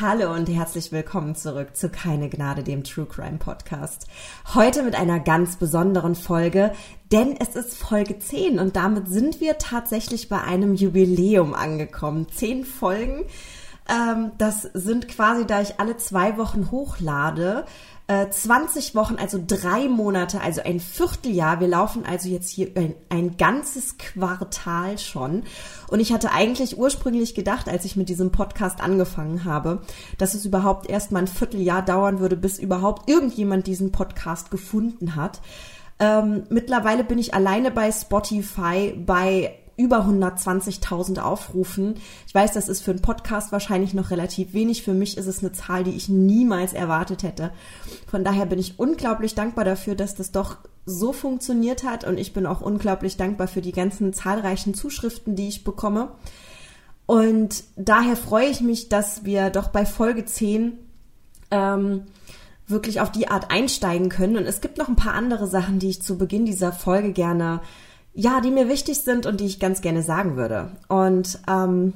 Hallo und herzlich willkommen zurück zu Keine Gnade, dem True Crime Podcast. Heute mit einer ganz besonderen Folge, denn es ist Folge 10 und damit sind wir tatsächlich bei einem Jubiläum angekommen. Zehn Folgen. Ähm, das sind quasi, da ich alle zwei Wochen hochlade, 20 äh, Wochen, also drei Monate, also ein Vierteljahr. Wir laufen also jetzt hier ein, ein, ganzes Quartal schon. Und ich hatte eigentlich ursprünglich gedacht, als ich mit diesem Podcast angefangen habe, dass es überhaupt erst mal ein Vierteljahr dauern würde, bis überhaupt irgendjemand diesen Podcast gefunden hat. Ähm, mittlerweile bin ich alleine bei Spotify bei über 120.000 Aufrufen. Ich weiß, das ist für einen Podcast wahrscheinlich noch relativ wenig. Für mich ist es eine Zahl, die ich niemals erwartet hätte. Von daher bin ich unglaublich dankbar dafür, dass das doch so funktioniert hat und ich bin auch unglaublich dankbar für die ganzen zahlreichen Zuschriften, die ich bekomme. Und daher freue ich mich, dass wir doch bei Folge 10 ähm, wirklich auf die Art einsteigen können. Und es gibt noch ein paar andere Sachen, die ich zu Beginn dieser Folge gerne ja, die mir wichtig sind und die ich ganz gerne sagen würde. Und ähm,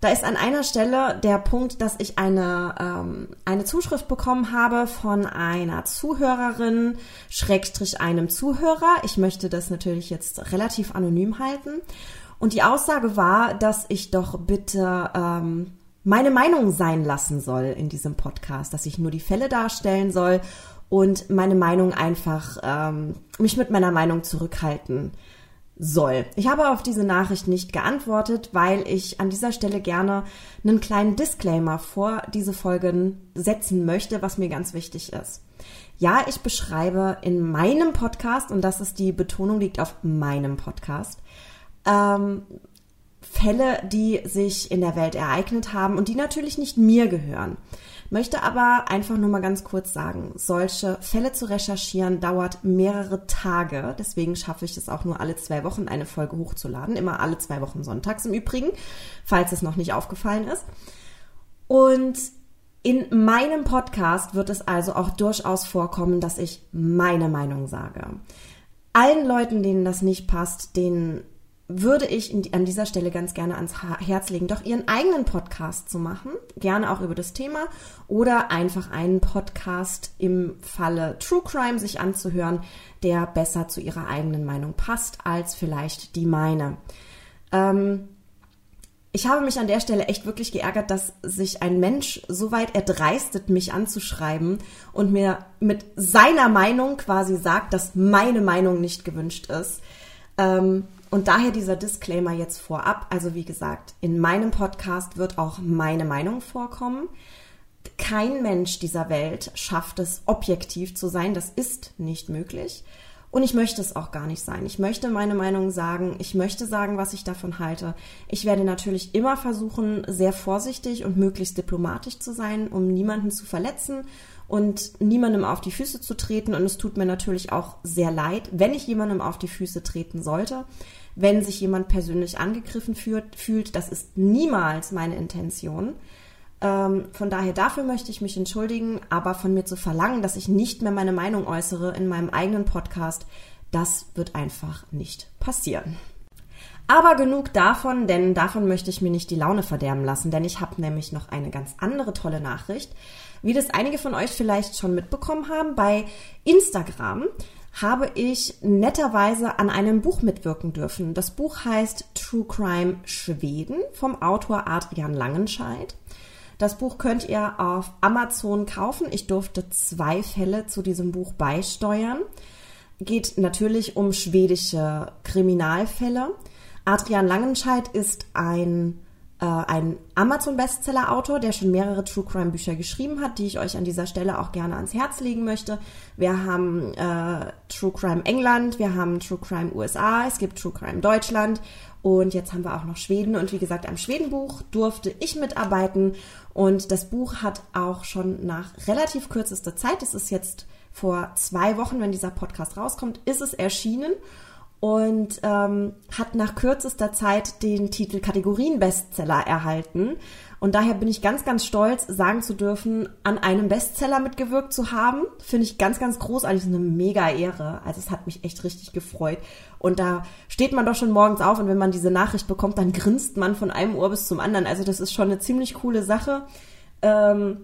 da ist an einer Stelle der Punkt, dass ich eine, ähm, eine Zuschrift bekommen habe von einer Zuhörerin, Schrägstrich einem Zuhörer. Ich möchte das natürlich jetzt relativ anonym halten. Und die Aussage war, dass ich doch bitte ähm, meine Meinung sein lassen soll in diesem Podcast, dass ich nur die Fälle darstellen soll und meine Meinung einfach, ähm, mich mit meiner Meinung zurückhalten soll. Ich habe auf diese Nachricht nicht geantwortet, weil ich an dieser Stelle gerne einen kleinen Disclaimer vor diese Folgen setzen möchte, was mir ganz wichtig ist. Ja, ich beschreibe in meinem Podcast, und das ist die Betonung liegt auf meinem Podcast, ähm, Fälle, die sich in der Welt ereignet haben und die natürlich nicht mir gehören. Möchte aber einfach nur mal ganz kurz sagen, solche Fälle zu recherchieren dauert mehrere Tage. Deswegen schaffe ich es auch nur alle zwei Wochen eine Folge hochzuladen. Immer alle zwei Wochen sonntags im Übrigen, falls es noch nicht aufgefallen ist. Und in meinem Podcast wird es also auch durchaus vorkommen, dass ich meine Meinung sage. Allen Leuten, denen das nicht passt, denen würde ich an dieser Stelle ganz gerne ans Herz legen, doch ihren eigenen Podcast zu machen, gerne auch über das Thema oder einfach einen Podcast im Falle True Crime sich anzuhören, der besser zu ihrer eigenen Meinung passt als vielleicht die meine. Ähm, ich habe mich an der Stelle echt wirklich geärgert, dass sich ein Mensch so weit erdreistet, mich anzuschreiben und mir mit seiner Meinung quasi sagt, dass meine Meinung nicht gewünscht ist. Ähm, und daher dieser Disclaimer jetzt vorab. Also wie gesagt, in meinem Podcast wird auch meine Meinung vorkommen. Kein Mensch dieser Welt schafft es, objektiv zu sein. Das ist nicht möglich. Und ich möchte es auch gar nicht sein. Ich möchte meine Meinung sagen. Ich möchte sagen, was ich davon halte. Ich werde natürlich immer versuchen, sehr vorsichtig und möglichst diplomatisch zu sein, um niemanden zu verletzen und niemandem auf die Füße zu treten. Und es tut mir natürlich auch sehr leid, wenn ich jemandem auf die Füße treten sollte wenn sich jemand persönlich angegriffen fühlt, fühlt. Das ist niemals meine Intention. Ähm, von daher dafür möchte ich mich entschuldigen, aber von mir zu verlangen, dass ich nicht mehr meine Meinung äußere in meinem eigenen Podcast, das wird einfach nicht passieren. Aber genug davon, denn davon möchte ich mir nicht die Laune verderben lassen, denn ich habe nämlich noch eine ganz andere tolle Nachricht. Wie das einige von euch vielleicht schon mitbekommen haben, bei Instagram habe ich netterweise an einem Buch mitwirken dürfen. Das Buch heißt True Crime Schweden vom Autor Adrian Langenscheid. Das Buch könnt ihr auf Amazon kaufen. Ich durfte zwei Fälle zu diesem Buch beisteuern. Geht natürlich um schwedische Kriminalfälle. Adrian Langenscheid ist ein ein Amazon-Bestseller-Autor, der schon mehrere True Crime-Bücher geschrieben hat, die ich euch an dieser Stelle auch gerne ans Herz legen möchte. Wir haben äh, True Crime England, wir haben True Crime USA, es gibt True Crime Deutschland und jetzt haben wir auch noch Schweden. Und wie gesagt, am Schwedenbuch durfte ich mitarbeiten und das Buch hat auch schon nach relativ kürzester Zeit, es ist jetzt vor zwei Wochen, wenn dieser Podcast rauskommt, ist es erschienen und ähm, hat nach kürzester Zeit den Titel Kategorien-Bestseller erhalten. Und daher bin ich ganz, ganz stolz, sagen zu dürfen, an einem Bestseller mitgewirkt zu haben. Finde ich ganz, ganz großartig. Das ist eine mega Ehre. Also es hat mich echt richtig gefreut. Und da steht man doch schon morgens auf und wenn man diese Nachricht bekommt, dann grinst man von einem Ohr bis zum anderen. Also das ist schon eine ziemlich coole Sache. Ähm,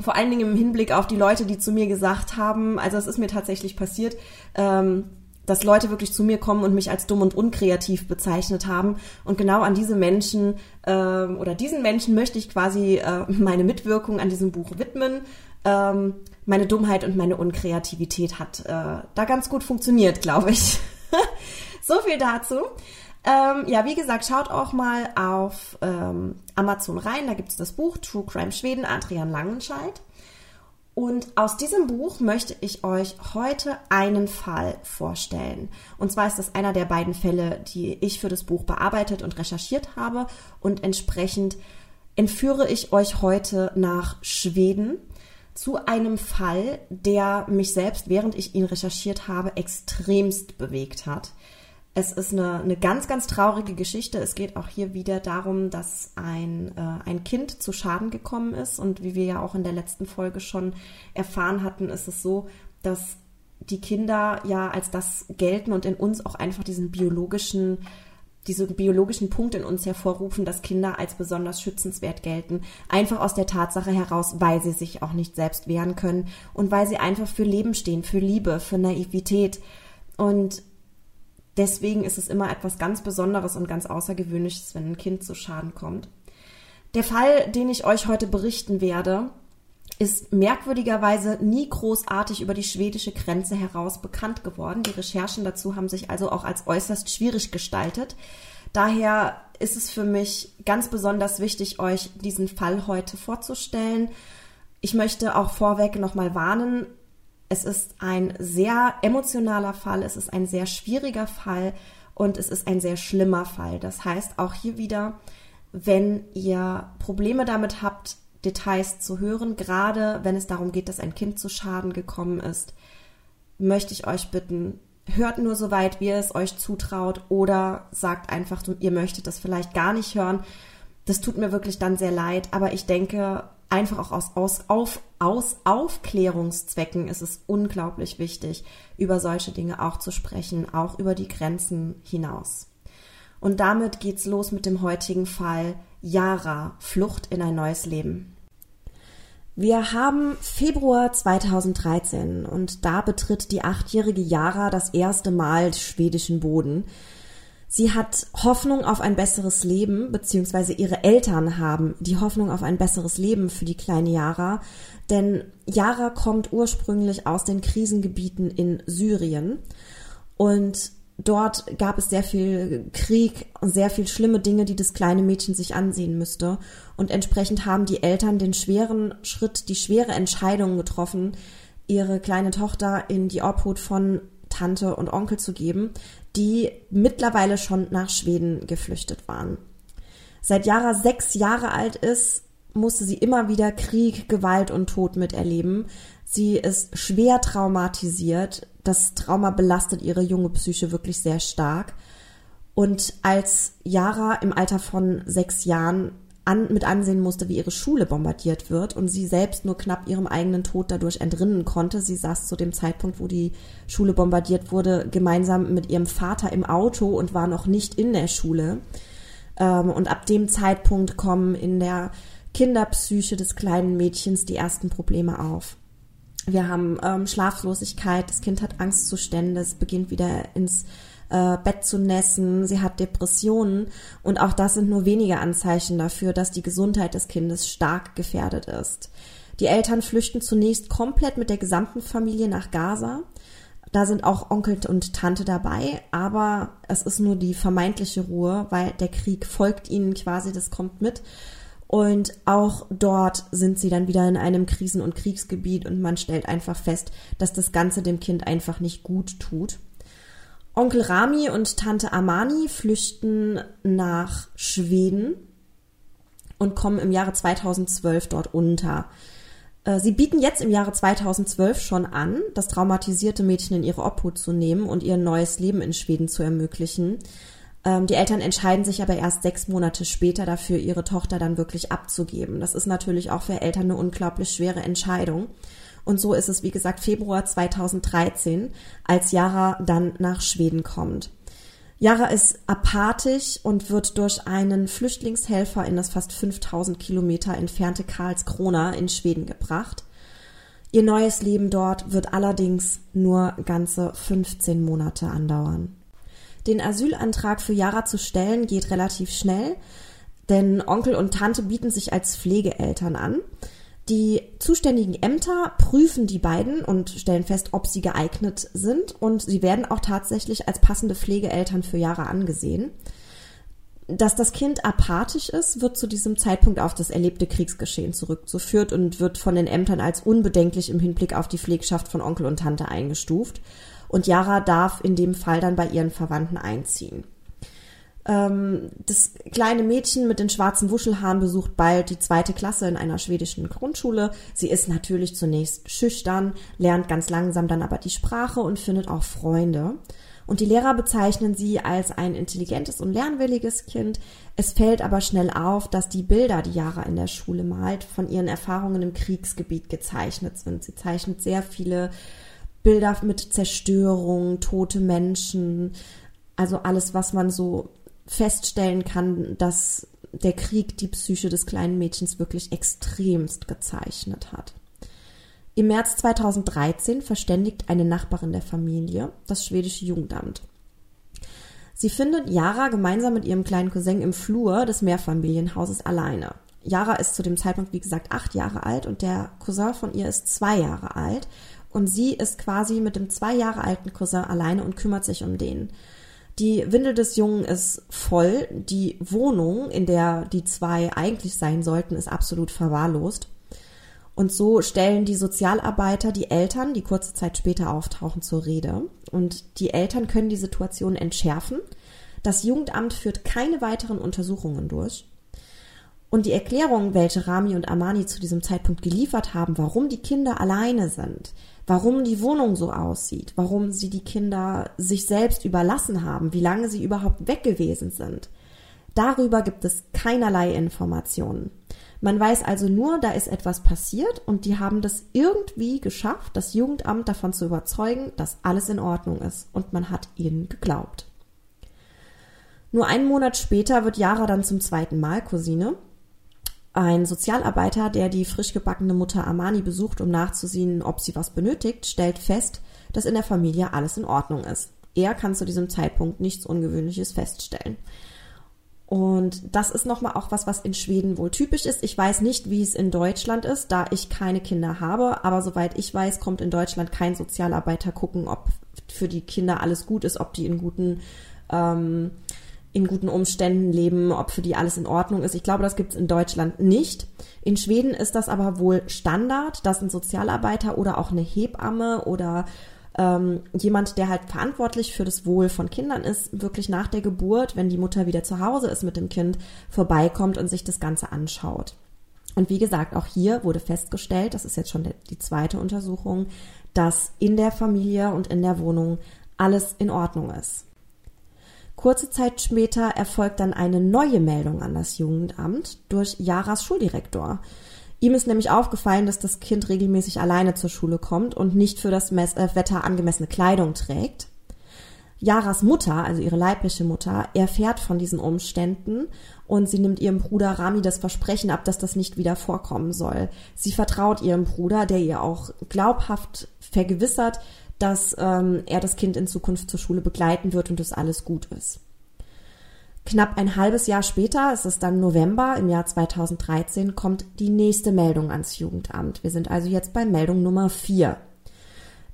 vor allen Dingen im Hinblick auf die Leute, die zu mir gesagt haben, also es ist mir tatsächlich passiert, ähm, dass Leute wirklich zu mir kommen und mich als dumm und unkreativ bezeichnet haben. Und genau an diese Menschen äh, oder diesen Menschen möchte ich quasi äh, meine Mitwirkung an diesem Buch widmen. Ähm, meine Dummheit und meine Unkreativität hat äh, da ganz gut funktioniert, glaube ich. so viel dazu. Ähm, ja, wie gesagt, schaut auch mal auf ähm, Amazon rein. Da gibt es das Buch True Crime Schweden, Adrian Langenscheid. Und aus diesem Buch möchte ich euch heute einen Fall vorstellen. Und zwar ist das einer der beiden Fälle, die ich für das Buch bearbeitet und recherchiert habe. Und entsprechend entführe ich euch heute nach Schweden zu einem Fall, der mich selbst, während ich ihn recherchiert habe, extremst bewegt hat. Es ist eine, eine ganz, ganz traurige Geschichte. Es geht auch hier wieder darum, dass ein, äh, ein Kind zu Schaden gekommen ist. Und wie wir ja auch in der letzten Folge schon erfahren hatten, ist es so, dass die Kinder ja als das gelten und in uns auch einfach diesen biologischen, diesen biologischen Punkt in uns hervorrufen, dass Kinder als besonders schützenswert gelten. Einfach aus der Tatsache heraus, weil sie sich auch nicht selbst wehren können und weil sie einfach für Leben stehen, für Liebe, für Naivität. Und deswegen ist es immer etwas ganz Besonderes und ganz Außergewöhnliches, wenn ein Kind zu Schaden kommt. Der Fall, den ich euch heute berichten werde, ist merkwürdigerweise nie großartig über die schwedische Grenze heraus bekannt geworden. Die Recherchen dazu haben sich also auch als äußerst schwierig gestaltet. Daher ist es für mich ganz besonders wichtig, euch diesen Fall heute vorzustellen. Ich möchte auch vorweg nochmal warnen, es ist ein sehr emotionaler Fall, es ist ein sehr schwieriger Fall und es ist ein sehr schlimmer Fall. Das heißt, auch hier wieder, wenn ihr Probleme damit habt, Details zu hören, gerade wenn es darum geht, dass ein Kind zu Schaden gekommen ist, möchte ich euch bitten, hört nur so weit, wie ihr es euch zutraut oder sagt einfach, ihr möchtet das vielleicht gar nicht hören. Das tut mir wirklich dann sehr leid, aber ich denke, einfach auch aus, aus, auf, aus Aufklärungszwecken ist es unglaublich wichtig, über solche Dinge auch zu sprechen, auch über die Grenzen hinaus. Und damit geht's los mit dem heutigen Fall Yara, Flucht in ein neues Leben. Wir haben Februar 2013 und da betritt die achtjährige Yara das erste Mal schwedischen Boden. Sie hat Hoffnung auf ein besseres Leben, beziehungsweise ihre Eltern haben die Hoffnung auf ein besseres Leben für die kleine Yara, denn Yara kommt ursprünglich aus den Krisengebieten in Syrien. Und dort gab es sehr viel Krieg und sehr viel schlimme Dinge, die das kleine Mädchen sich ansehen müsste. Und entsprechend haben die Eltern den schweren Schritt, die schwere Entscheidung getroffen, ihre kleine Tochter in die Obhut von Tante und Onkel zu geben, die mittlerweile schon nach Schweden geflüchtet waren. Seit Jara sechs Jahre alt ist, musste sie immer wieder Krieg, Gewalt und Tod miterleben. Sie ist schwer traumatisiert. Das Trauma belastet ihre junge Psyche wirklich sehr stark. Und als Jara im Alter von sechs Jahren an, mit ansehen musste, wie ihre Schule bombardiert wird und sie selbst nur knapp ihrem eigenen Tod dadurch entrinnen konnte. Sie saß zu dem Zeitpunkt, wo die Schule bombardiert wurde, gemeinsam mit ihrem Vater im Auto und war noch nicht in der Schule. Ähm, und ab dem Zeitpunkt kommen in der Kinderpsyche des kleinen Mädchens die ersten Probleme auf. Wir haben ähm, Schlaflosigkeit, das Kind hat Angstzustände, es beginnt wieder ins äh, Bett zu nässen, sie hat Depressionen und auch das sind nur wenige Anzeichen dafür, dass die Gesundheit des Kindes stark gefährdet ist. Die Eltern flüchten zunächst komplett mit der gesamten Familie nach Gaza. Da sind auch Onkel und Tante dabei, aber es ist nur die vermeintliche Ruhe, weil der Krieg folgt ihnen quasi, das kommt mit. Und auch dort sind sie dann wieder in einem Krisen- und Kriegsgebiet und man stellt einfach fest, dass das Ganze dem Kind einfach nicht gut tut. Onkel Rami und Tante Amani flüchten nach Schweden und kommen im Jahre 2012 dort unter. Äh, sie bieten jetzt im Jahre 2012 schon an, das traumatisierte Mädchen in ihre Obhut zu nehmen und ihr neues Leben in Schweden zu ermöglichen. Ähm, die Eltern entscheiden sich aber erst sechs Monate später dafür, ihre Tochter dann wirklich abzugeben. Das ist natürlich auch für Eltern eine unglaublich schwere Entscheidung. Und so ist es, wie gesagt, Februar 2013, als Yara dann nach Schweden kommt. Yara ist apathisch und wird durch einen Flüchtlingshelfer in das fast 5000 Kilometer entfernte Karlskrona in Schweden gebracht. Ihr neues Leben dort wird allerdings nur ganze 15 Monate andauern. Den Asylantrag für Yara zu stellen geht relativ schnell, denn Onkel und Tante bieten sich als Pflegeeltern an. Die zuständigen Ämter prüfen die beiden und stellen fest, ob sie geeignet sind und sie werden auch tatsächlich als passende Pflegeeltern für Jahre angesehen. Dass das Kind apathisch ist, wird zu diesem Zeitpunkt auf das erlebte Kriegsgeschehen zurückzuführt und wird von den Ämtern als unbedenklich im Hinblick auf die Pflegschaft von Onkel und Tante eingestuft. Und Yara darf in dem Fall dann bei ihren Verwandten einziehen. Ähm, das kleine Mädchen mit den schwarzen Wuschelhaaren besucht bald die zweite Klasse in einer schwedischen Grundschule. Sie ist natürlich zunächst schüchtern, lernt ganz langsam dann aber die Sprache und findet auch Freunde. Und die Lehrer bezeichnen sie als ein intelligentes und lernwilliges Kind. Es fällt aber schnell auf, dass die Bilder, die Yara in der Schule malt, von ihren Erfahrungen im Kriegsgebiet gezeichnet sind. Sie zeichnet sehr viele Bilder mit Zerstörung, tote Menschen, also alles, was man so feststellen kann, dass der Krieg die Psyche des kleinen Mädchens wirklich extremst gezeichnet hat. Im März 2013 verständigt eine Nachbarin der Familie das schwedische Jugendamt. Sie findet Yara gemeinsam mit ihrem kleinen Cousin im Flur des Mehrfamilienhauses alleine. Yara ist zu dem Zeitpunkt, wie gesagt, acht Jahre alt und der Cousin von ihr ist zwei Jahre alt. Und sie ist quasi mit dem zwei Jahre alten Cousin alleine und kümmert sich um den. Die Windel des Jungen ist voll. Die Wohnung, in der die zwei eigentlich sein sollten, ist absolut verwahrlost. Und so stellen die Sozialarbeiter die Eltern, die kurze Zeit später auftauchen, zur Rede. Und die Eltern können die Situation entschärfen. Das Jugendamt führt keine weiteren Untersuchungen durch. Und die Erklärung, welche Rami und Amani zu diesem Zeitpunkt geliefert haben, warum die Kinder alleine sind, warum die Wohnung so aussieht, warum sie die Kinder sich selbst überlassen haben, wie lange sie überhaupt weg gewesen sind. Darüber gibt es keinerlei Informationen. Man weiß also nur, da ist etwas passiert und die haben das irgendwie geschafft, das Jugendamt davon zu überzeugen, dass alles in Ordnung ist und man hat ihnen geglaubt. Nur einen Monat später wird Yara dann zum zweiten Mal Cousine ein Sozialarbeiter, der die frisch gebackene Mutter Amani besucht, um nachzusehen, ob sie was benötigt, stellt fest, dass in der Familie alles in Ordnung ist. Er kann zu diesem Zeitpunkt nichts Ungewöhnliches feststellen. Und das ist nochmal auch was, was in Schweden wohl typisch ist. Ich weiß nicht, wie es in Deutschland ist, da ich keine Kinder habe, aber soweit ich weiß, kommt in Deutschland kein Sozialarbeiter gucken, ob für die Kinder alles gut ist, ob die in guten ähm, in guten Umständen leben, ob für die alles in Ordnung ist. Ich glaube, das gibt es in Deutschland nicht. In Schweden ist das aber wohl Standard, dass ein Sozialarbeiter oder auch eine Hebamme oder ähm, jemand, der halt verantwortlich für das Wohl von Kindern ist, wirklich nach der Geburt, wenn die Mutter wieder zu Hause ist mit dem Kind, vorbeikommt und sich das Ganze anschaut. Und wie gesagt, auch hier wurde festgestellt, das ist jetzt schon die zweite Untersuchung, dass in der Familie und in der Wohnung alles in Ordnung ist. Kurze Zeit später erfolgt dann eine neue Meldung an das Jugendamt durch Jaras Schuldirektor. Ihm ist nämlich aufgefallen, dass das Kind regelmäßig alleine zur Schule kommt und nicht für das äh, Wetter angemessene Kleidung trägt. Jaras Mutter, also ihre leibliche Mutter, erfährt von diesen Umständen und sie nimmt ihrem Bruder Rami das Versprechen ab, dass das nicht wieder vorkommen soll. Sie vertraut ihrem Bruder, der ihr auch glaubhaft vergewissert, dass ähm, er das Kind in Zukunft zur Schule begleiten wird und dass alles gut ist. Knapp ein halbes Jahr später, es ist dann November im Jahr 2013, kommt die nächste Meldung ans Jugendamt. Wir sind also jetzt bei Meldung Nummer 4.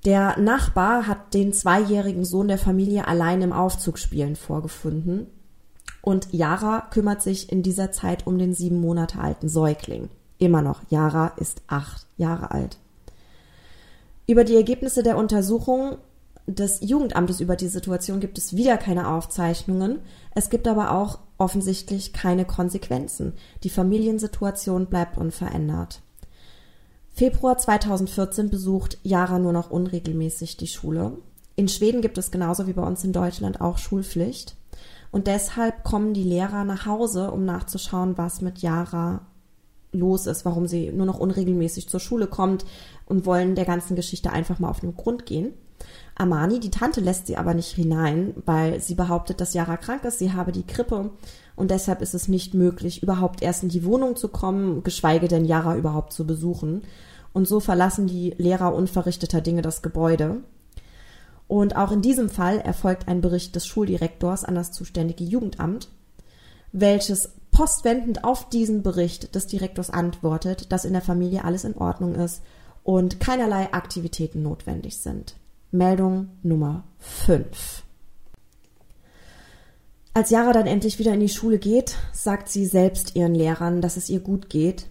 Der Nachbar hat den zweijährigen Sohn der Familie allein im Aufzugspielen vorgefunden und Yara kümmert sich in dieser Zeit um den sieben Monate alten Säugling. Immer noch, Yara ist acht Jahre alt. Über die Ergebnisse der Untersuchung des Jugendamtes über die Situation gibt es wieder keine Aufzeichnungen. Es gibt aber auch offensichtlich keine Konsequenzen. Die Familiensituation bleibt unverändert. Februar 2014 besucht Jara nur noch unregelmäßig die Schule. In Schweden gibt es genauso wie bei uns in Deutschland auch Schulpflicht. Und deshalb kommen die Lehrer nach Hause, um nachzuschauen, was mit Jara los ist, warum sie nur noch unregelmäßig zur Schule kommt und wollen der ganzen Geschichte einfach mal auf den Grund gehen. Amani, die Tante, lässt sie aber nicht hinein, weil sie behauptet, dass Yara krank ist, sie habe die Krippe und deshalb ist es nicht möglich, überhaupt erst in die Wohnung zu kommen, geschweige denn Yara überhaupt zu besuchen. Und so verlassen die Lehrer unverrichteter Dinge das Gebäude. Und auch in diesem Fall erfolgt ein Bericht des Schuldirektors an das zuständige Jugendamt, welches postwendend auf diesen Bericht des Direktors antwortet, dass in der Familie alles in Ordnung ist und keinerlei Aktivitäten notwendig sind. Meldung Nummer 5. Als Yara dann endlich wieder in die Schule geht, sagt sie selbst ihren Lehrern, dass es ihr gut geht.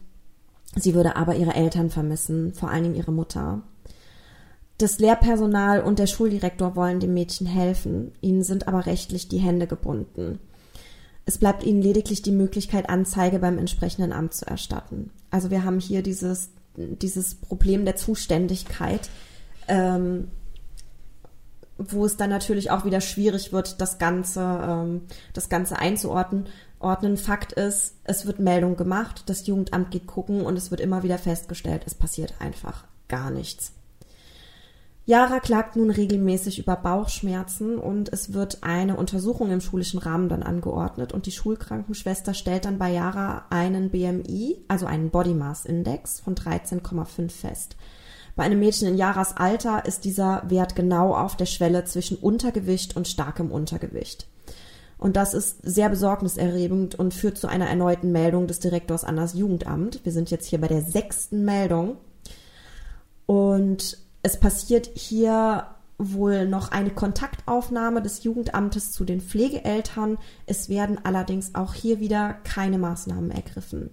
Sie würde aber ihre Eltern vermissen, vor allen Dingen ihre Mutter. Das Lehrpersonal und der Schuldirektor wollen dem Mädchen helfen, ihnen sind aber rechtlich die Hände gebunden. Es bleibt ihnen lediglich die Möglichkeit, Anzeige beim entsprechenden Amt zu erstatten. Also wir haben hier dieses, dieses Problem der Zuständigkeit. Ähm, wo es dann natürlich auch wieder schwierig wird, das Ganze, ähm, das Ganze einzuordnen. Ordnen. Fakt ist, es wird Meldung gemacht, das Jugendamt geht gucken und es wird immer wieder festgestellt, es passiert einfach gar nichts. Yara klagt nun regelmäßig über Bauchschmerzen und es wird eine Untersuchung im schulischen Rahmen dann angeordnet und die Schulkrankenschwester stellt dann bei Yara einen BMI, also einen Body Mass Index von 13,5 fest. Bei einem Mädchen in Jaras Alter ist dieser Wert genau auf der Schwelle zwischen Untergewicht und starkem Untergewicht. Und das ist sehr besorgniserregend und führt zu einer erneuten Meldung des Direktors an das Jugendamt. Wir sind jetzt hier bei der sechsten Meldung. Und es passiert hier wohl noch eine Kontaktaufnahme des Jugendamtes zu den Pflegeeltern. Es werden allerdings auch hier wieder keine Maßnahmen ergriffen.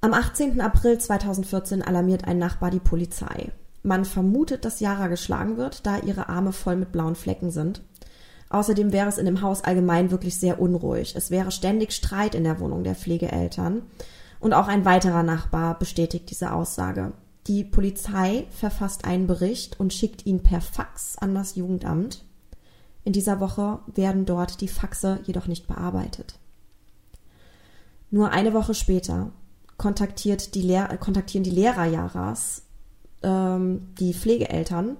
Am 18. April 2014 alarmiert ein Nachbar die Polizei. Man vermutet, dass Yara geschlagen wird, da ihre Arme voll mit blauen Flecken sind. Außerdem wäre es in dem Haus allgemein wirklich sehr unruhig. Es wäre ständig Streit in der Wohnung der Pflegeeltern. Und auch ein weiterer Nachbar bestätigt diese Aussage. Die Polizei verfasst einen Bericht und schickt ihn per Fax an das Jugendamt. In dieser Woche werden dort die Faxe jedoch nicht bearbeitet. Nur eine Woche später kontaktiert die Lehr kontaktieren die Lehrer Jaras ähm, die Pflegeeltern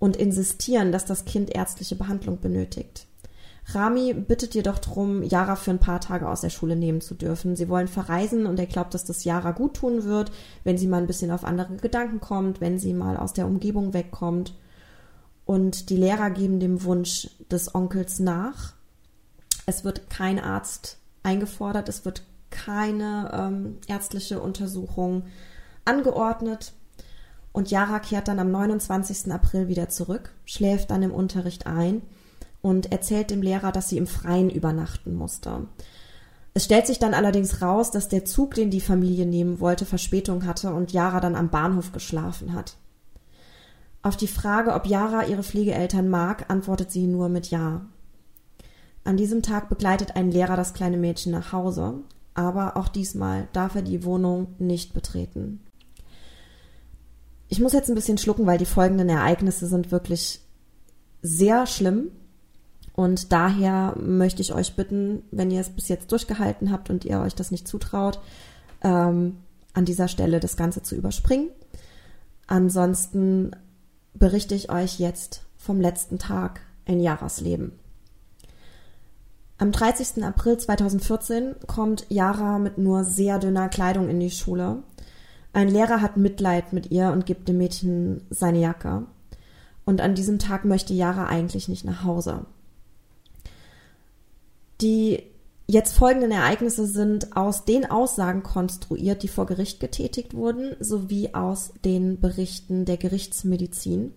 und insistieren, dass das Kind ärztliche Behandlung benötigt. Rami bittet jedoch darum, Yara für ein paar Tage aus der Schule nehmen zu dürfen. Sie wollen verreisen und er glaubt, dass das Yara gut tun wird, wenn sie mal ein bisschen auf andere Gedanken kommt, wenn sie mal aus der Umgebung wegkommt. Und die Lehrer geben dem Wunsch des Onkels nach. Es wird kein Arzt eingefordert, es wird keine ähm, ärztliche Untersuchung angeordnet. Und Yara kehrt dann am 29. April wieder zurück, schläft dann im Unterricht ein und erzählt dem Lehrer, dass sie im Freien übernachten musste. Es stellt sich dann allerdings raus, dass der Zug, den die Familie nehmen wollte, Verspätung hatte und Yara dann am Bahnhof geschlafen hat. Auf die Frage, ob Yara ihre Pflegeeltern mag, antwortet sie nur mit Ja. An diesem Tag begleitet ein Lehrer das kleine Mädchen nach Hause aber auch diesmal darf er die Wohnung nicht betreten. Ich muss jetzt ein bisschen schlucken, weil die folgenden Ereignisse sind wirklich sehr schlimm. Und daher möchte ich euch bitten, wenn ihr es bis jetzt durchgehalten habt und ihr euch das nicht zutraut, ähm, an dieser Stelle das Ganze zu überspringen. Ansonsten berichte ich euch jetzt vom letzten Tag in Jahresleben. Am 30. April 2014 kommt Yara mit nur sehr dünner Kleidung in die Schule. Ein Lehrer hat Mitleid mit ihr und gibt dem Mädchen seine Jacke. Und an diesem Tag möchte Yara eigentlich nicht nach Hause. Die jetzt folgenden Ereignisse sind aus den Aussagen konstruiert, die vor Gericht getätigt wurden, sowie aus den Berichten der Gerichtsmedizin.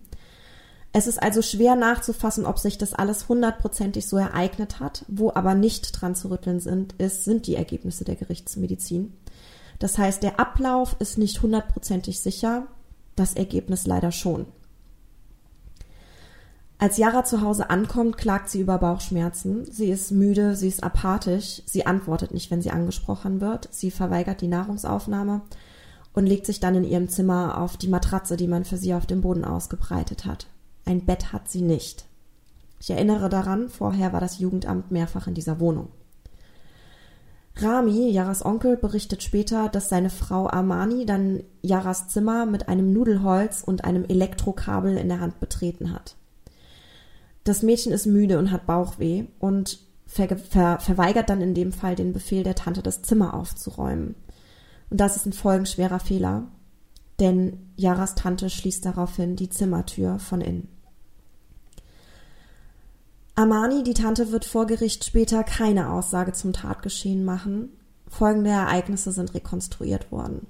Es ist also schwer nachzufassen, ob sich das alles hundertprozentig so ereignet hat. Wo aber nicht dran zu rütteln sind, ist, sind die Ergebnisse der Gerichtsmedizin. Das heißt, der Ablauf ist nicht hundertprozentig sicher, das Ergebnis leider schon. Als Yara zu Hause ankommt, klagt sie über Bauchschmerzen. Sie ist müde, sie ist apathisch, sie antwortet nicht, wenn sie angesprochen wird, sie verweigert die Nahrungsaufnahme und legt sich dann in ihrem Zimmer auf die Matratze, die man für sie auf dem Boden ausgebreitet hat. Ein Bett hat sie nicht. Ich erinnere daran, vorher war das Jugendamt mehrfach in dieser Wohnung. Rami, Yaras Onkel, berichtet später, dass seine Frau Armani dann Yaras Zimmer mit einem Nudelholz und einem Elektrokabel in der Hand betreten hat. Das Mädchen ist müde und hat Bauchweh und ver ver verweigert dann in dem Fall den Befehl der Tante, das Zimmer aufzuräumen. Und das ist ein folgenschwerer Fehler, denn Yaras Tante schließt daraufhin die Zimmertür von innen. Armani, die Tante, wird vor Gericht später keine Aussage zum Tatgeschehen machen. Folgende Ereignisse sind rekonstruiert worden.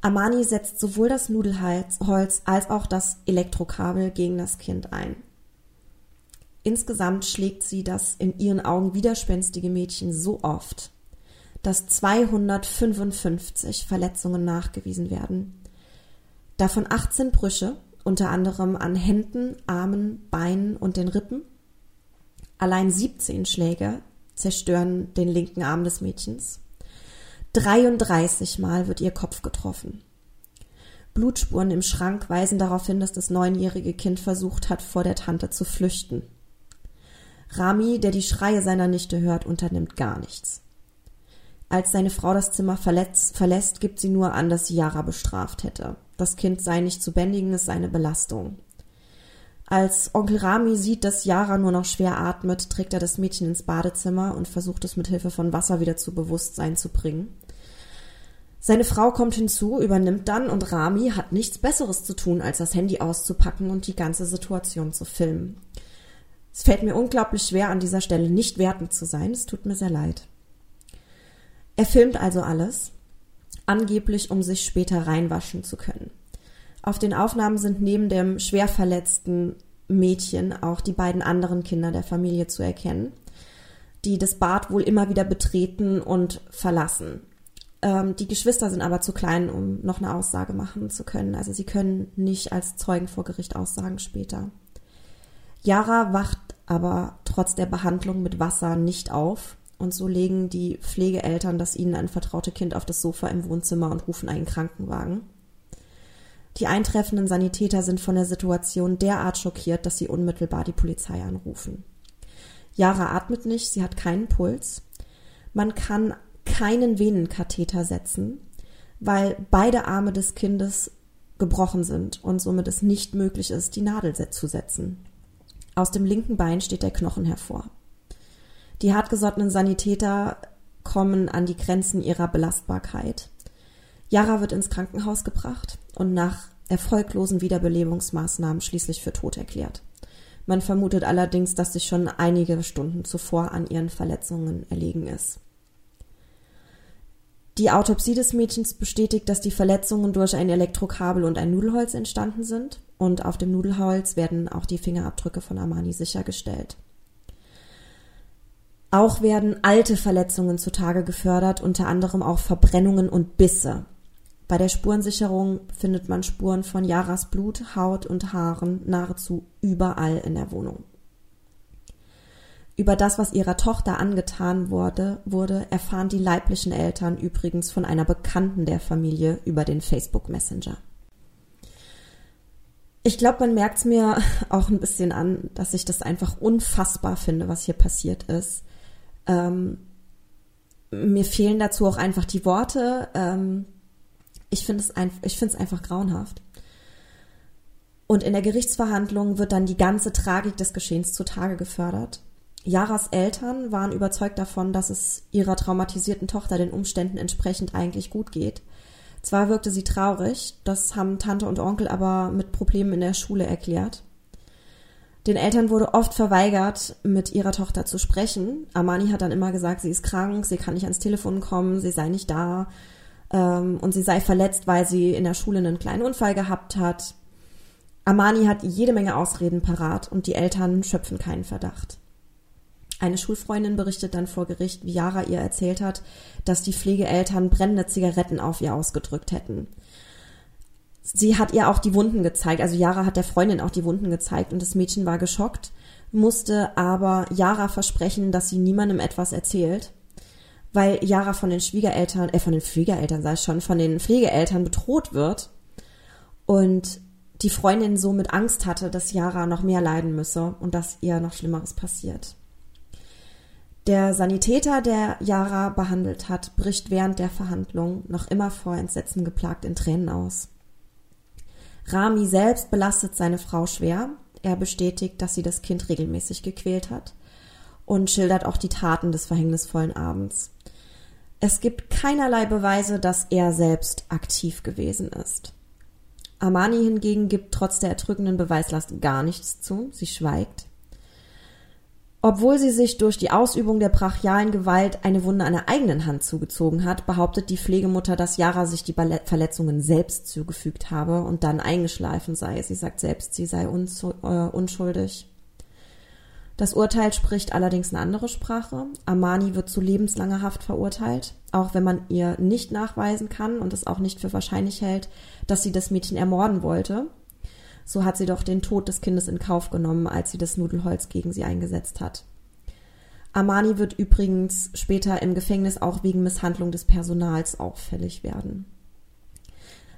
Armani setzt sowohl das Nudelholz als auch das Elektrokabel gegen das Kind ein. Insgesamt schlägt sie das in ihren Augen widerspenstige Mädchen so oft, dass 255 Verletzungen nachgewiesen werden, davon 18 Brüche unter anderem an Händen, Armen, Beinen und den Rippen. Allein 17 Schläge zerstören den linken Arm des Mädchens. 33 Mal wird ihr Kopf getroffen. Blutspuren im Schrank weisen darauf hin, dass das neunjährige Kind versucht hat, vor der Tante zu flüchten. Rami, der die Schreie seiner Nichte hört, unternimmt gar nichts. Als seine Frau das Zimmer verlässt, gibt sie nur an, dass sie Yara bestraft hätte. Das Kind sei nicht zu bändigen, es sei eine Belastung. Als Onkel Rami sieht, dass Yara nur noch schwer atmet, trägt er das Mädchen ins Badezimmer und versucht es mit Hilfe von Wasser wieder zu Bewusstsein zu bringen. Seine Frau kommt hinzu, übernimmt dann und Rami hat nichts Besseres zu tun, als das Handy auszupacken und die ganze Situation zu filmen. Es fällt mir unglaublich schwer, an dieser Stelle nicht wertend zu sein. Es tut mir sehr leid. Er filmt also alles angeblich um sich später reinwaschen zu können. Auf den Aufnahmen sind neben dem schwer verletzten Mädchen auch die beiden anderen Kinder der Familie zu erkennen, die das Bad wohl immer wieder betreten und verlassen. Ähm, die Geschwister sind aber zu klein, um noch eine Aussage machen zu können. Also sie können nicht als Zeugen vor Gericht aussagen später. Yara wacht aber trotz der Behandlung mit Wasser nicht auf und so legen die Pflegeeltern das ihnen anvertraute Kind auf das Sofa im Wohnzimmer und rufen einen Krankenwagen. Die eintreffenden Sanitäter sind von der Situation derart schockiert, dass sie unmittelbar die Polizei anrufen. Yara atmet nicht, sie hat keinen Puls. Man kann keinen Venenkatheter setzen, weil beide Arme des Kindes gebrochen sind und somit es nicht möglich ist, die Nadel zu setzen. Aus dem linken Bein steht der Knochen hervor. Die hartgesottenen Sanitäter kommen an die Grenzen ihrer Belastbarkeit. Yara wird ins Krankenhaus gebracht und nach erfolglosen Wiederbelebungsmaßnahmen schließlich für tot erklärt. Man vermutet allerdings, dass sie schon einige Stunden zuvor an ihren Verletzungen erlegen ist. Die Autopsie des Mädchens bestätigt, dass die Verletzungen durch ein Elektrokabel und ein Nudelholz entstanden sind und auf dem Nudelholz werden auch die Fingerabdrücke von Armani sichergestellt. Auch werden alte Verletzungen zutage gefördert, unter anderem auch Verbrennungen und Bisse. Bei der Spurensicherung findet man Spuren von Yaras Blut, Haut und Haaren nahezu überall in der Wohnung. Über das, was ihrer Tochter angetan wurde, wurde, erfahren die leiblichen Eltern übrigens von einer Bekannten der Familie über den Facebook Messenger. Ich glaube, man merkt es mir auch ein bisschen an, dass ich das einfach unfassbar finde, was hier passiert ist. Ähm, mir fehlen dazu auch einfach die Worte. Ähm, ich finde es ein, einfach grauenhaft. Und in der Gerichtsverhandlung wird dann die ganze Tragik des Geschehens zutage gefördert. Yaras Eltern waren überzeugt davon, dass es ihrer traumatisierten Tochter den Umständen entsprechend eigentlich gut geht. Zwar wirkte sie traurig, das haben Tante und Onkel aber mit Problemen in der Schule erklärt. Den Eltern wurde oft verweigert, mit ihrer Tochter zu sprechen. Armani hat dann immer gesagt, sie ist krank, sie kann nicht ans Telefon kommen, sie sei nicht da ähm, und sie sei verletzt, weil sie in der Schule einen kleinen Unfall gehabt hat. Armani hat jede Menge Ausreden parat und die Eltern schöpfen keinen Verdacht. Eine Schulfreundin berichtet dann vor Gericht, wie Yara ihr erzählt hat, dass die Pflegeeltern brennende Zigaretten auf ihr ausgedrückt hätten sie hat ihr auch die Wunden gezeigt. Also Yara hat der Freundin auch die Wunden gezeigt und das Mädchen war geschockt, musste aber Yara versprechen, dass sie niemandem etwas erzählt, weil Yara von den Schwiegereltern, äh, von den Schwiegereltern sei schon, von den Pflegeeltern bedroht wird und die Freundin so mit Angst hatte, dass Yara noch mehr leiden müsse und dass ihr noch Schlimmeres passiert. Der Sanitäter, der Yara behandelt hat, bricht während der Verhandlung noch immer vor Entsetzen geplagt in Tränen aus. Rami selbst belastet seine Frau schwer. Er bestätigt, dass sie das Kind regelmäßig gequält hat und schildert auch die Taten des verhängnisvollen Abends. Es gibt keinerlei Beweise, dass er selbst aktiv gewesen ist. Armani hingegen gibt trotz der erdrückenden Beweislast gar nichts zu. Sie schweigt. Obwohl sie sich durch die Ausübung der brachialen Gewalt eine Wunde an der eigenen Hand zugezogen hat, behauptet die Pflegemutter, dass Yara sich die Verletzungen selbst zugefügt habe und dann eingeschleifen sei. Sie sagt selbst, sie sei äh, unschuldig. Das Urteil spricht allerdings eine andere Sprache. Armani wird zu lebenslanger Haft verurteilt, auch wenn man ihr nicht nachweisen kann und es auch nicht für wahrscheinlich hält, dass sie das Mädchen ermorden wollte. So hat sie doch den Tod des Kindes in Kauf genommen, als sie das Nudelholz gegen sie eingesetzt hat. Armani wird übrigens später im Gefängnis auch wegen Misshandlung des Personals auffällig werden.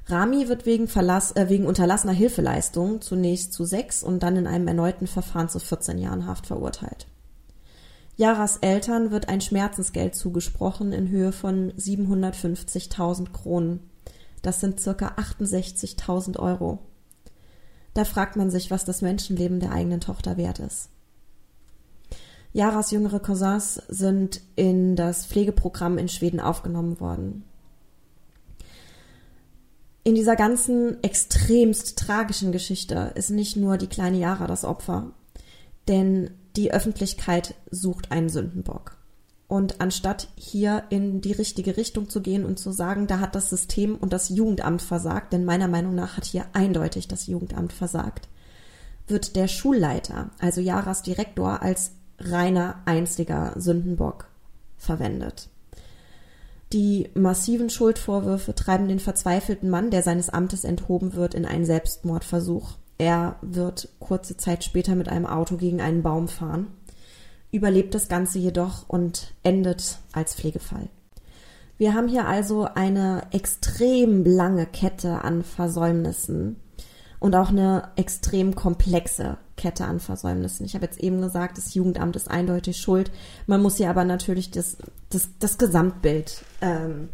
Rami wird wegen, Verlass, äh, wegen unterlassener Hilfeleistung zunächst zu sechs und dann in einem erneuten Verfahren zu 14 Jahren Haft verurteilt. Yaras Eltern wird ein Schmerzensgeld zugesprochen in Höhe von 750.000 Kronen. Das sind circa 68.000 Euro. Da fragt man sich, was das Menschenleben der eigenen Tochter wert ist. Yaras jüngere Cousins sind in das Pflegeprogramm in Schweden aufgenommen worden in dieser ganzen extremst tragischen Geschichte ist nicht nur die kleine Yara das Opfer, denn die Öffentlichkeit sucht einen Sündenbock. Und anstatt hier in die richtige Richtung zu gehen und zu sagen, da hat das System und das Jugendamt versagt, denn meiner Meinung nach hat hier eindeutig das Jugendamt versagt, wird der Schulleiter, also Jaras Direktor, als reiner einziger Sündenbock verwendet. Die massiven Schuldvorwürfe treiben den verzweifelten Mann, der seines Amtes enthoben wird, in einen Selbstmordversuch. Er wird kurze Zeit später mit einem Auto gegen einen Baum fahren, überlebt das Ganze jedoch und endet als Pflegefall. Wir haben hier also eine extrem lange Kette an Versäumnissen und auch eine extrem komplexe Kette an Versäumnissen. Ich habe jetzt eben gesagt, das Jugendamt ist eindeutig schuld. Man muss hier aber natürlich das, das, das Gesamtbild ähm,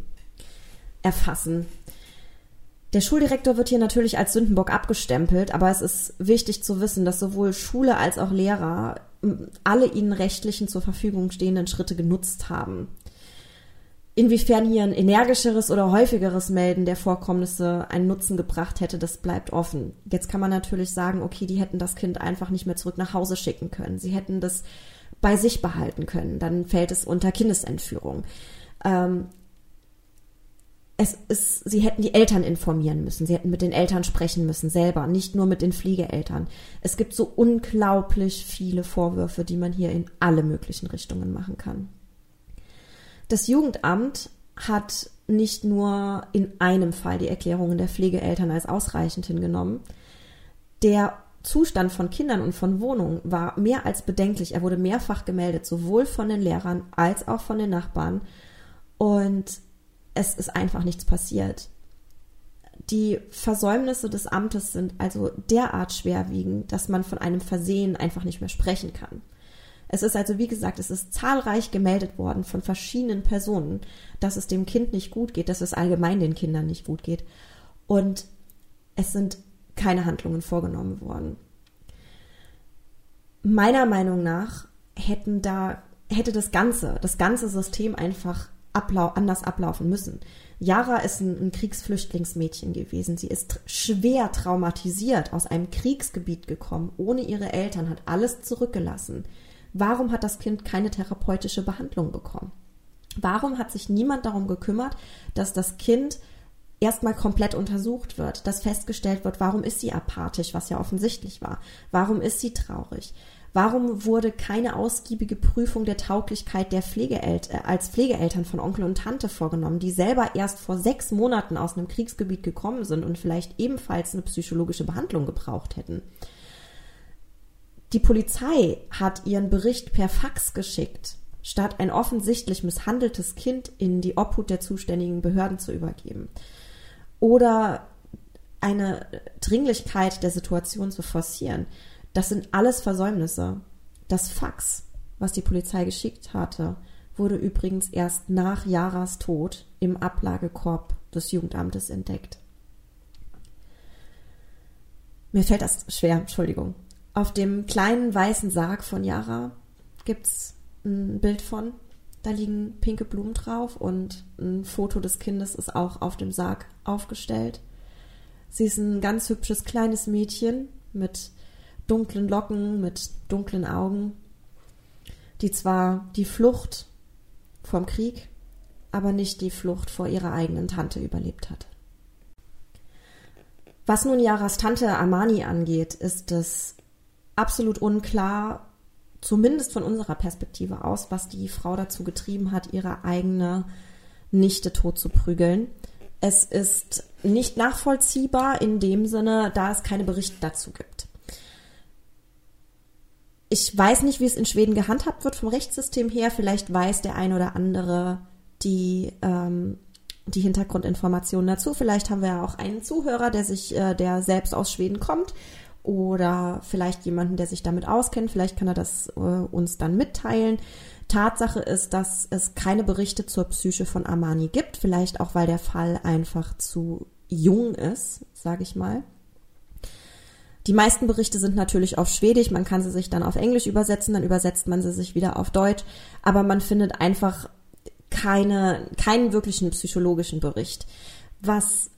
erfassen. Der Schuldirektor wird hier natürlich als Sündenbock abgestempelt, aber es ist wichtig zu wissen, dass sowohl Schule als auch Lehrer alle ihnen rechtlichen zur Verfügung stehenden Schritte genutzt haben. Inwiefern hier ein energischeres oder häufigeres Melden der Vorkommnisse einen Nutzen gebracht hätte, das bleibt offen. Jetzt kann man natürlich sagen, okay, die hätten das Kind einfach nicht mehr zurück nach Hause schicken können. Sie hätten das bei sich behalten können. Dann fällt es unter Kindesentführung. Ähm, es ist, sie hätten die Eltern informieren müssen. Sie hätten mit den Eltern sprechen müssen, selber, nicht nur mit den Fliegeeltern. Es gibt so unglaublich viele Vorwürfe, die man hier in alle möglichen Richtungen machen kann. Das Jugendamt hat nicht nur in einem Fall die Erklärungen der Pflegeeltern als ausreichend hingenommen. Der Zustand von Kindern und von Wohnungen war mehr als bedenklich. Er wurde mehrfach gemeldet, sowohl von den Lehrern als auch von den Nachbarn. Und es ist einfach nichts passiert. Die Versäumnisse des Amtes sind also derart schwerwiegend, dass man von einem Versehen einfach nicht mehr sprechen kann. Es ist also, wie gesagt, es ist zahlreich gemeldet worden von verschiedenen Personen, dass es dem Kind nicht gut geht, dass es allgemein den Kindern nicht gut geht. Und es sind keine Handlungen vorgenommen worden. Meiner Meinung nach hätten da, hätte das ganze, das ganze System einfach ablau anders ablaufen müssen. Yara ist ein, ein, Kriegsflüchtlingsmädchen gewesen. Sie ist schwer traumatisiert aus einem Kriegsgebiet gekommen, ohne ihre Eltern, hat alles zurückgelassen. Warum hat das Kind keine therapeutische Behandlung bekommen? Warum hat sich niemand darum gekümmert, dass das Kind erstmal komplett untersucht wird, dass festgestellt wird, warum ist sie apathisch, was ja offensichtlich war? Warum ist sie traurig? Warum wurde keine ausgiebige Prüfung der Tauglichkeit der Pflegeelt äh, als Pflegeeltern von Onkel und Tante vorgenommen, die selber erst vor sechs Monaten aus einem Kriegsgebiet gekommen sind und vielleicht ebenfalls eine psychologische Behandlung gebraucht hätten? Die Polizei hat ihren Bericht per Fax geschickt, statt ein offensichtlich misshandeltes Kind in die Obhut der zuständigen Behörden zu übergeben. Oder eine Dringlichkeit der Situation zu forcieren. Das sind alles Versäumnisse. Das Fax was die Polizei geschickt hatte, wurde übrigens erst nach Yaras Tod im Ablagekorb des Jugendamtes entdeckt. Mir fällt das schwer, Entschuldigung. Auf dem kleinen weißen Sarg von Yara gibt's ein Bild von. Da liegen pinke Blumen drauf und ein Foto des Kindes ist auch auf dem Sarg aufgestellt. Sie ist ein ganz hübsches kleines Mädchen mit dunklen Locken, mit dunklen Augen, die zwar die Flucht vom Krieg, aber nicht die Flucht vor ihrer eigenen Tante überlebt hat. Was nun Yaras Tante Amani angeht, ist es absolut unklar, zumindest von unserer Perspektive aus, was die Frau dazu getrieben hat, ihre eigene Nichte tot zu prügeln. Es ist nicht nachvollziehbar in dem Sinne, da es keine Berichte dazu gibt. Ich weiß nicht, wie es in Schweden gehandhabt wird vom Rechtssystem her. Vielleicht weiß der ein oder andere die, ähm, die Hintergrundinformationen dazu. Vielleicht haben wir ja auch einen Zuhörer, der sich, äh, der selbst aus Schweden kommt oder vielleicht jemanden, der sich damit auskennt. Vielleicht kann er das äh, uns dann mitteilen. Tatsache ist, dass es keine Berichte zur Psyche von Armani gibt. Vielleicht auch, weil der Fall einfach zu jung ist, sage ich mal. Die meisten Berichte sind natürlich auf Schwedisch, man kann sie sich dann auf Englisch übersetzen, dann übersetzt man sie sich wieder auf Deutsch, aber man findet einfach keine, keinen wirklichen psychologischen Bericht. Was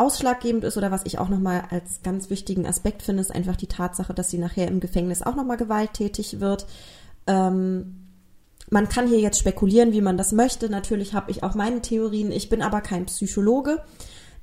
ausschlaggebend ist oder was ich auch nochmal als ganz wichtigen Aspekt finde, ist einfach die Tatsache, dass sie nachher im Gefängnis auch nochmal gewalttätig wird. Ähm, man kann hier jetzt spekulieren, wie man das möchte. Natürlich habe ich auch meine Theorien. Ich bin aber kein Psychologe.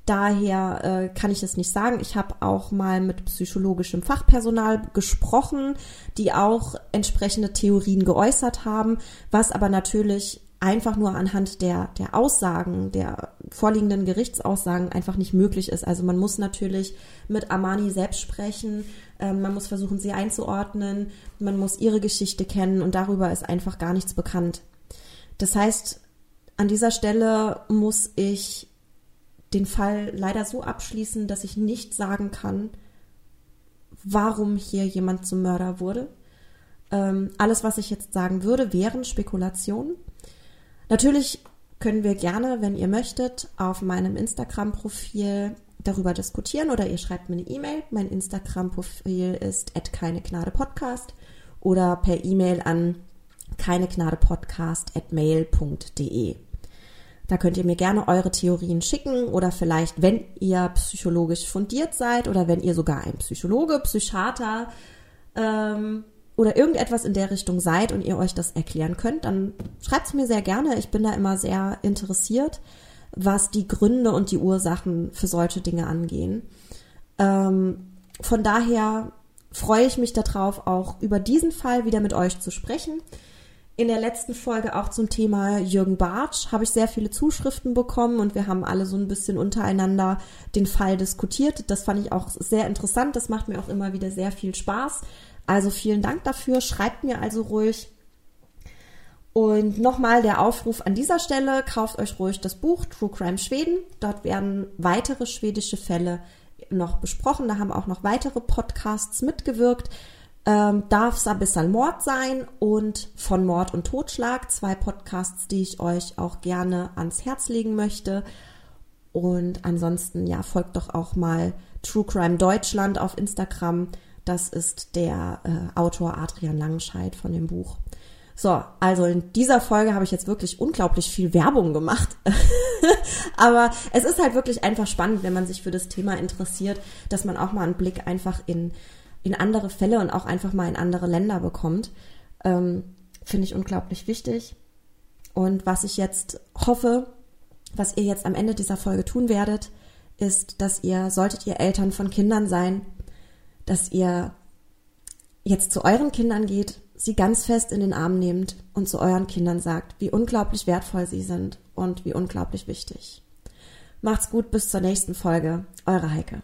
Daher äh, kann ich es nicht sagen. Ich habe auch mal mit psychologischem Fachpersonal gesprochen, die auch entsprechende Theorien geäußert haben, was aber natürlich einfach nur anhand der, der Aussagen, der vorliegenden Gerichtsaussagen einfach nicht möglich ist. Also man muss natürlich mit Amani selbst sprechen, ähm, man muss versuchen, sie einzuordnen, man muss ihre Geschichte kennen und darüber ist einfach gar nichts bekannt. Das heißt, an dieser Stelle muss ich den Fall leider so abschließen, dass ich nicht sagen kann, warum hier jemand zum Mörder wurde. Ähm, alles, was ich jetzt sagen würde, wären Spekulationen. Natürlich können wir gerne, wenn ihr möchtet, auf meinem Instagram-Profil darüber diskutieren oder ihr schreibt mir eine E-Mail. Mein Instagram-Profil ist @keinegnadepodcast oder per E-Mail an keinegnadepodcast@mail.de. Da könnt ihr mir gerne eure Theorien schicken oder vielleicht, wenn ihr psychologisch fundiert seid oder wenn ihr sogar ein Psychologe, Psychiater ähm, oder irgendetwas in der Richtung seid und ihr euch das erklären könnt, dann schreibt es mir sehr gerne. Ich bin da immer sehr interessiert, was die Gründe und die Ursachen für solche Dinge angehen. Ähm, von daher freue ich mich darauf, auch über diesen Fall wieder mit euch zu sprechen in der letzten Folge auch zum Thema Jürgen Bartsch habe ich sehr viele Zuschriften bekommen und wir haben alle so ein bisschen untereinander den Fall diskutiert. Das fand ich auch sehr interessant. Das macht mir auch immer wieder sehr viel Spaß. Also vielen Dank dafür. Schreibt mir also ruhig. Und nochmal der Aufruf an dieser Stelle, kauft euch ruhig das Buch True Crime Schweden. Dort werden weitere schwedische Fälle noch besprochen. Da haben auch noch weitere Podcasts mitgewirkt ähm, darf Sabissal Mord sein und von Mord und Totschlag, zwei Podcasts, die ich euch auch gerne ans Herz legen möchte. Und ansonsten, ja, folgt doch auch mal True Crime Deutschland auf Instagram. Das ist der äh, Autor Adrian Langenscheid von dem Buch. So, also in dieser Folge habe ich jetzt wirklich unglaublich viel Werbung gemacht. Aber es ist halt wirklich einfach spannend, wenn man sich für das Thema interessiert, dass man auch mal einen Blick einfach in in andere Fälle und auch einfach mal in andere Länder bekommt, ähm, finde ich unglaublich wichtig. Und was ich jetzt hoffe, was ihr jetzt am Ende dieser Folge tun werdet, ist, dass ihr, solltet ihr Eltern von Kindern sein, dass ihr jetzt zu euren Kindern geht, sie ganz fest in den Arm nehmt und zu euren Kindern sagt, wie unglaublich wertvoll sie sind und wie unglaublich wichtig. Macht's gut, bis zur nächsten Folge. Eure Heike.